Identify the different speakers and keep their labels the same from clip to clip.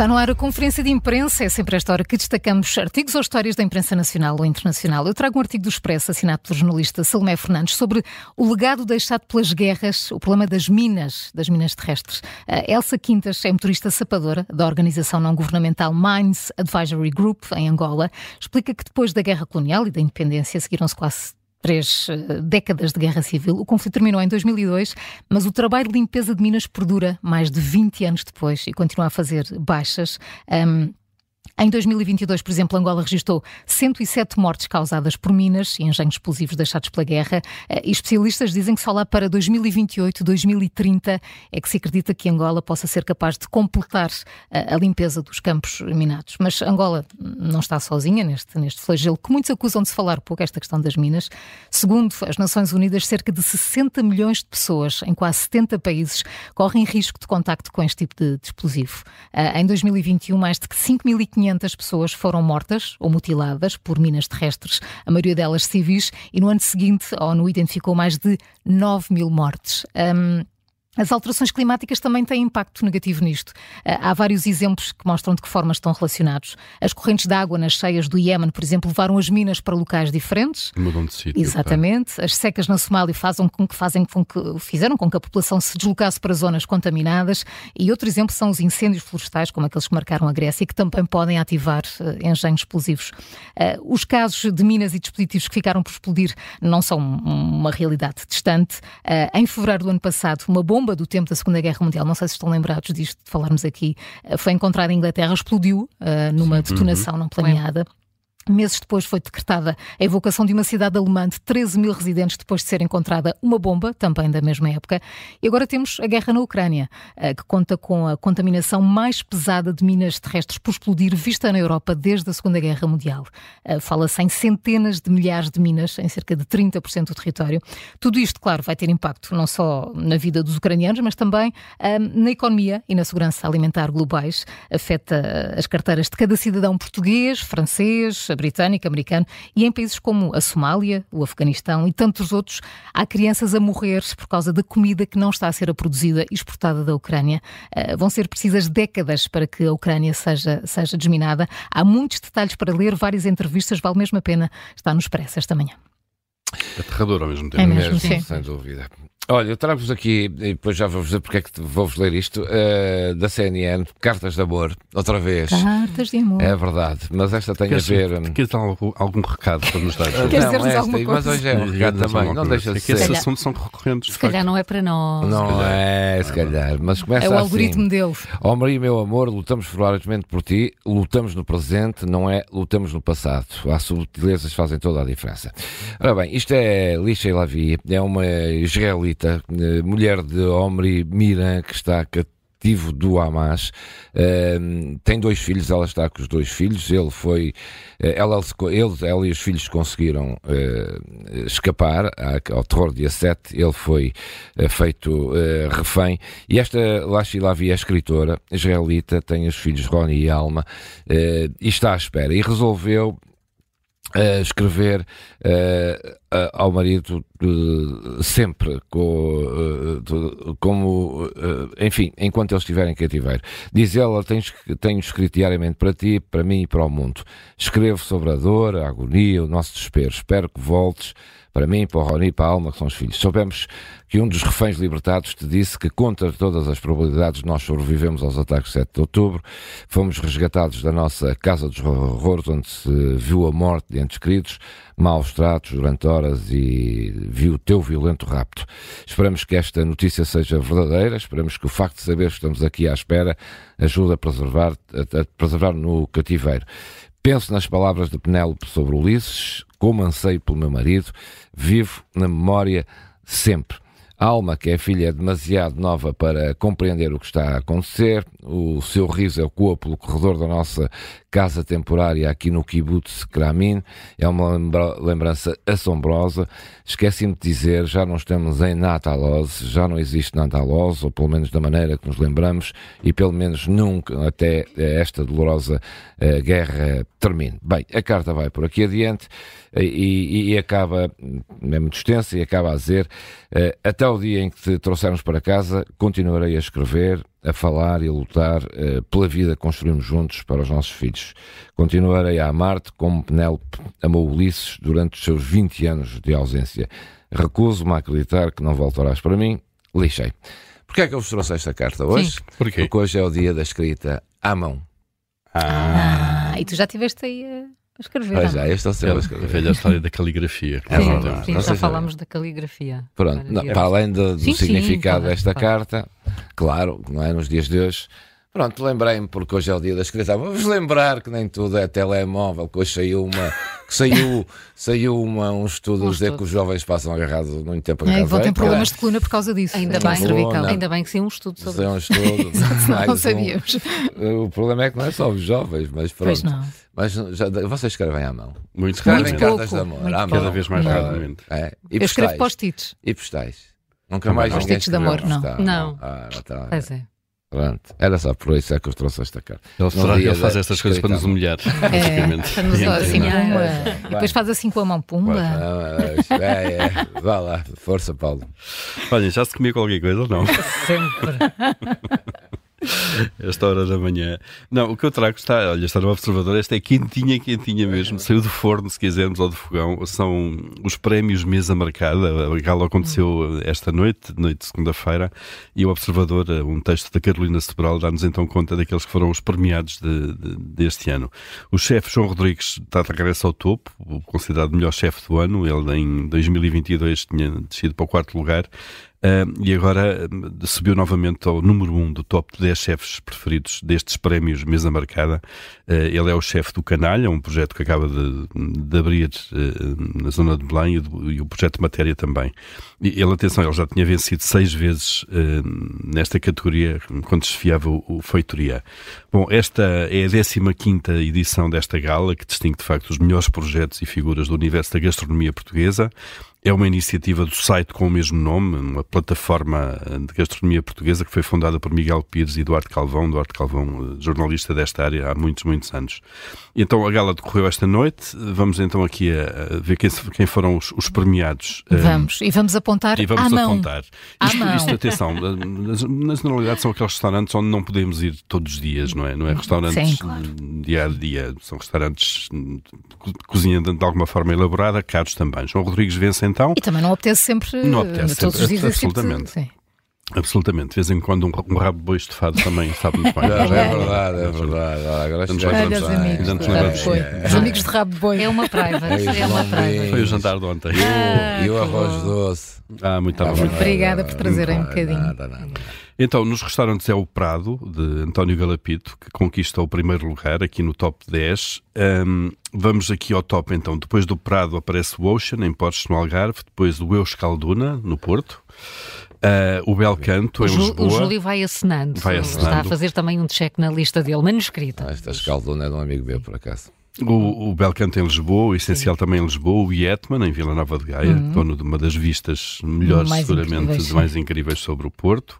Speaker 1: Está no ar a conferência de imprensa. É sempre esta hora que destacamos artigos ou histórias da imprensa nacional ou internacional. Eu trago um artigo do Expresso, assinado pelo jornalista Salomé Fernandes, sobre o legado deixado pelas guerras, o problema das minas, das minas terrestres. A Elsa Quintas é motorista sapadora da organização não-governamental Mines Advisory Group, em Angola. Explica que depois da guerra colonial e da independência seguiram-se quase três eh, décadas de guerra civil. O conflito terminou em 2002, mas o trabalho de limpeza de minas perdura mais de 20 anos depois e continua a fazer baixas. Um, em 2022, por exemplo, Angola registrou 107 mortes causadas por minas e engenhos explosivos deixados pela guerra. Eh, e especialistas dizem que só lá para 2028, 2030 é que se acredita que Angola possa ser capaz de completar eh, a limpeza dos campos minados. Mas Angola não está sozinha neste, neste flagelo, que muitos acusam de se falar pouco esta questão das minas. Segundo as Nações Unidas, cerca de 60 milhões de pessoas em quase 70 países correm risco de contacto com este tipo de, de explosivo. Eh, em 2021, mais de 5.500 500 pessoas foram mortas ou mutiladas por minas terrestres, a maioria delas civis, e no ano seguinte a ONU identificou mais de 9 mil mortes. Um, as alterações climáticas também têm impacto negativo nisto. Ah, há vários exemplos que mostram de que forma estão relacionados. As correntes de água nas cheias do Iémen, por exemplo, levaram as minas para locais diferentes.
Speaker 2: Mudam de sítio.
Speaker 1: Exatamente. Tá. As secas na Somália fazem com que, fazem com que, fizeram com que a população se deslocasse para zonas contaminadas. E outro exemplo são os incêndios florestais, como aqueles que marcaram a Grécia, que também podem ativar uh, engenhos explosivos. Uh, os casos de minas e dispositivos que ficaram por explodir não são uma realidade distante. Em fevereiro do ano passado, uma bomba bomba do tempo da Segunda Guerra Mundial, não sei se estão lembrados disto, de falarmos aqui, eh, foi encontrada em Inglaterra, explodiu uh, numa Sim. detonação uhum. não planeada. Meses depois foi decretada a evocação de uma cidade alemã de 13 mil residentes depois de ser encontrada uma bomba, também da mesma época. E agora temos a guerra na Ucrânia, eh, que conta com a contaminação mais pesada de minas terrestres por explodir vista na Europa desde a Segunda Guerra Mundial. Eh, fala-se em centenas de milhares de minas, em cerca de 30% do território. Tudo isto, claro, vai ter impacto não só na vida dos ucranianos, mas também eh, na economia e na segurança alimentar globais. Afeta as carteiras de cada cidadão português, francês, britânico, americano, e em países como a Somália, o Afeganistão e tantos outros, há crianças a morrer por causa da comida que não está a ser produzida e exportada da Ucrânia. Uh, vão ser precisas décadas para que a Ucrânia seja, seja desminada. Há muitos detalhes para ler, várias entrevistas, vale mesmo a pena estar no Expresso esta manhã.
Speaker 2: Aterrador ao mesmo tempo.
Speaker 1: É mesmo, sim.
Speaker 3: Sem dúvida. Olha, eu trago-vos aqui, e depois já vou-vos dizer porque é que vou-vos ler isto, uh, da CNN, Cartas de Amor, outra vez.
Speaker 1: Cartas de Amor.
Speaker 3: É verdade, mas esta tem
Speaker 2: Queres,
Speaker 3: a ver.
Speaker 2: Hum, queres algum, algum recado para nos dar?
Speaker 1: Queres não, esta, alguma coisa?
Speaker 3: mas hoje é um recado também, não deixa de
Speaker 2: é que ser. Esses assuntos são recorrentes.
Speaker 1: Se calhar não é para nós.
Speaker 3: Não é, se calhar, mas começa
Speaker 1: É o
Speaker 3: assim.
Speaker 1: algoritmo dele.
Speaker 3: Ó oh, Maria, meu amor, lutamos ferozmente por ti, lutamos no presente, não é lutamos no passado. As subtilezas fazem toda a diferença. Ora bem, isto é Lixa Lavi, é uma israelita, eh, mulher de Omri Miran, que está cativo do Hamas, uh, tem dois filhos, ela está com os dois filhos, ele foi, uh, ela, ele, ela e os filhos conseguiram escapar ao terror dia 7, ele foi feito refém, e esta Lashi Lavi é escritora israelita, tem os filhos Roni e Alma, e está à espera, e resolveu uh, escrever uh, ao marido sempre com, como enfim, enquanto eles estiverem cativeiro. Diz ela, tenho, tenho escrito diariamente para ti, para mim e para o mundo. Escrevo sobre a dor, a agonia, o nosso desespero. Espero que voltes para mim, para o Rony, para a Alma, que são os filhos. Soubemos que um dos reféns libertados te disse que, contra todas as probabilidades, nós sobrevivemos aos ataques de 7 de outubro. Fomos resgatados da nossa casa dos horrores, onde se viu a morte de entes queridos, maus tratos durante horas e viu o teu violento rapto. Esperamos que esta notícia seja verdadeira, esperamos que o facto de saber que estamos aqui à espera ajude a preservar, a, a preservar no cativeiro. Penso nas palavras de Penélope sobre Ulisses, como anseio pelo meu marido, vivo na memória sempre. A Alma, que é filha, é demasiado nova para compreender o que está a acontecer. O seu riso ecoa pelo corredor da nossa casa temporária aqui no Kibbutz Kramin. É uma lembrança assombrosa. Esqueci-me de dizer, já não estamos em Nataloz, já não existe Nataloz, ou pelo menos da maneira que nos lembramos, e pelo menos nunca até esta dolorosa uh, guerra termine. Bem, a carta vai por aqui adiante uh, e, e, acaba, é muito extensa, e acaba a dizer, uh, até o dia em que te trouxermos para casa, continuarei a escrever, a falar e a lutar uh, pela vida que construímos juntos para os nossos filhos. Continuarei a amar-te como Penélope amou Ulisses durante os seus 20 anos de ausência. Recuso-me a acreditar que não voltarás para mim. Lixei. Porquê é que eu vos trouxe esta carta hoje?
Speaker 2: Sim. Porquê?
Speaker 3: Porque hoje é o dia da escrita à mão.
Speaker 1: Ah, ah e tu já estiveste aí a escrever.
Speaker 3: Pois já, sempre a escrever.
Speaker 2: A velha história da caligrafia.
Speaker 1: É sim, sim, já falámos da caligrafia.
Speaker 3: Pronto, não, para além do, do sim, significado sim, desta carta, claro, não é nos dias de hoje, Pronto, lembrei-me porque hoje é o dia da escrita. Vamos lembrar que nem tudo é telemóvel, que hoje saiu uma, saiu, saiu uma, um estudo a dizer que os jovens passam agarrados muito tempo agarrados.
Speaker 1: É, vão ter problemas de coluna por causa disso.
Speaker 4: Ainda bem, coluna, ainda bem que sim um estudo sobre
Speaker 3: isso. um estudo.
Speaker 1: não, não sabíamos.
Speaker 3: Um, o problema é que não é só os jovens, mas pronto. Pois não. Mas já, vocês escrevem à mão.
Speaker 2: Muito
Speaker 3: escrevem
Speaker 2: muito
Speaker 3: cartas de amor.
Speaker 2: Muito Cada vez mais rapidamente.
Speaker 3: É.
Speaker 1: E Eu escrevo post-its.
Speaker 3: E postais. Nunca mais
Speaker 1: Post-its de amor, não.
Speaker 4: Não. Ah, tá. Pois é.
Speaker 3: Pronto. Era só por isso é que eu trouxe esta carta.
Speaker 2: Ele, fará, ele faz estas coisas para nos humilhar,
Speaker 1: é, Para nos assim, pumba. Depois faz assim com a mão, pumba.
Speaker 3: É, é. Vá lá, força, Paulo.
Speaker 2: Olha, já se comia qualquer coisa ou não?
Speaker 1: Sempre.
Speaker 2: esta hora da manhã. Não, o que eu trago está, olha, está no observador, esta é quentinha, quentinha mesmo, saiu do forno, se quisermos, ou do fogão. São os prémios mesa marcada. A gala aconteceu esta noite, noite de segunda-feira, e o observador, um texto da Carolina Sobral, dá-nos então conta daqueles que foram os premiados de, de, deste ano. O chefe João Rodrigues está de regresso ao topo, considerado o melhor chefe do ano. Ele em 2022 tinha descido para o quarto lugar. Uh, e agora subiu novamente ao número 1 um do top 10 chefes preferidos destes prémios Mesa Marcada. Uh, ele é o chefe do Canalha, um projeto que acaba de, de abrir ah, na zona de Belém e, de, e, o projeto Matéria também. E ele, atenção, ele já tinha vencido seis vezes nesta categoria quando desfiava o, o Feitoria. Bom, esta é a 15 edição desta gala que distingue de facto os melhores projetos e figuras do universo da gastronomia portuguesa. É uma iniciativa do site com o mesmo nome, uma plataforma de gastronomia portuguesa que foi fundada por Miguel Pires e Eduardo Calvão, Eduardo Calvão, eh, jornalista desta área há muitos, muitos anos. E então a gala decorreu esta noite. Vamos então aqui a, a ver quem, quem, foram os, os premiados.
Speaker 1: Eh, vamos, e vamos apontar
Speaker 2: e vamos
Speaker 1: à
Speaker 2: apontar.
Speaker 1: Mão.
Speaker 2: Isto, isto, atenção, na generalidade são aqueles restaurantes onde não podemos ir todos os dias, não é? Não é restaurantes Sim, claro. dia a dia, são restaurantes de cozinha de, de alguma forma elaborada, caros também. João Rodrigues vence então.
Speaker 1: E também não apetece sempre
Speaker 2: não
Speaker 1: todos
Speaker 2: sempre,
Speaker 1: os dias.
Speaker 2: Absolutamente. Tipo de... Absolutamente, de vez em quando um, um rabo de boi estufado também sabe muito bem.
Speaker 3: é verdade, é verdade. Agora
Speaker 2: nos lembramos,
Speaker 1: amigos,
Speaker 2: nos lembramos.
Speaker 1: Os amigos de rabo de boi.
Speaker 4: É uma private, é uma private.
Speaker 2: Foi o jantar de ontem.
Speaker 3: Ah, e o arroz doce.
Speaker 2: Ah, muito ah,
Speaker 1: muito Obrigada por trazerem um bocadinho. Nada, nada.
Speaker 2: Então, nos restaurantes é o Prado, de António Galapito, que conquista o primeiro lugar aqui no top 10. Um, vamos aqui ao top, então. Depois do Prado aparece o Ocean, em Portos, no Algarve. Depois o Euskalduna, no Porto. Uh, o Belcanto,
Speaker 4: o
Speaker 2: em Lisboa.
Speaker 4: O Júlio vai assinando.
Speaker 2: vai assinando.
Speaker 4: Está a fazer também um check na lista dele, manuscrita.
Speaker 3: Ah, esta Escalduna é de um amigo meu, por acaso.
Speaker 2: O, o Belcanto em Lisboa, o Essencial Sim. também em Lisboa, o Yetman em Vila Nova de Gaia, uhum. dono de uma das vistas melhores, mais seguramente, incríveis, mais incríveis sobre o Porto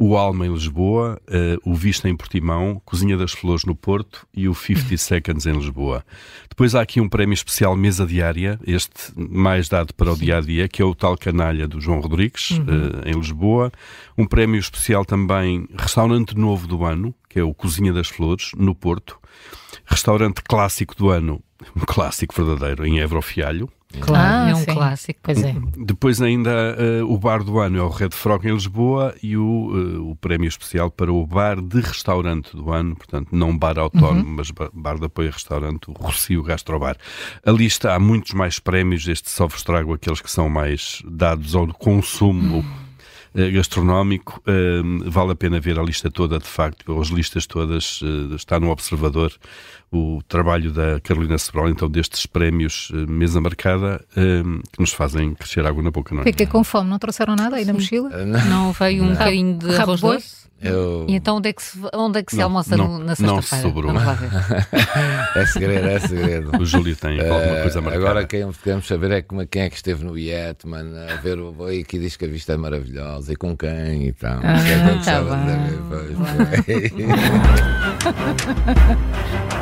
Speaker 2: o Alma em Lisboa, uh, o Vista em Portimão, Cozinha das Flores no Porto e o 50 Seconds em Lisboa. Depois há aqui um prémio especial mesa diária, este mais dado para o dia a dia, que é o tal canalha do João Rodrigues, uhum. uh, em Lisboa. Um prémio especial também restaurante novo do ano, que é o Cozinha das Flores, no Porto. Restaurante clássico do ano, um clássico verdadeiro, em Évora Fialho.
Speaker 4: Claro, ah, é um sim. clássico.
Speaker 1: Pois é.
Speaker 2: Depois ainda uh, o bar do ano é o Red Frog em Lisboa e o, uh, o prémio especial para o bar de restaurante do ano, portanto não bar autónomo, uhum. mas bar de apoio a restaurante, o Rocio Gastrobar. A lista há muitos mais prémios, este só vos trago aqueles que são mais dados ao consumo uhum gastronómico. Eh, vale a pena ver a lista toda, de facto, as listas todas, eh, está no Observador o trabalho da Carolina Sebral, então, destes prémios mesa marcada, que nos fazem crescer água na boca, não é?
Speaker 1: Fiquei com fome, não trouxeram nada aí na mochila?
Speaker 4: Não veio um bocadinho de arroz doce?
Speaker 3: Eu...
Speaker 4: E então onde é que se, onde é que se não, almoça
Speaker 2: não,
Speaker 4: na sexta-feira?
Speaker 2: Não sobrou.
Speaker 3: é segredo, é segredo.
Speaker 2: O Júlio tem uh, alguma coisa marcada.
Speaker 3: Agora quem queremos saber é como, quem é que esteve no Yetman a ver o boi que diz que a vista é maravilhosa e com quem e tal.
Speaker 1: Ah, é tá bom.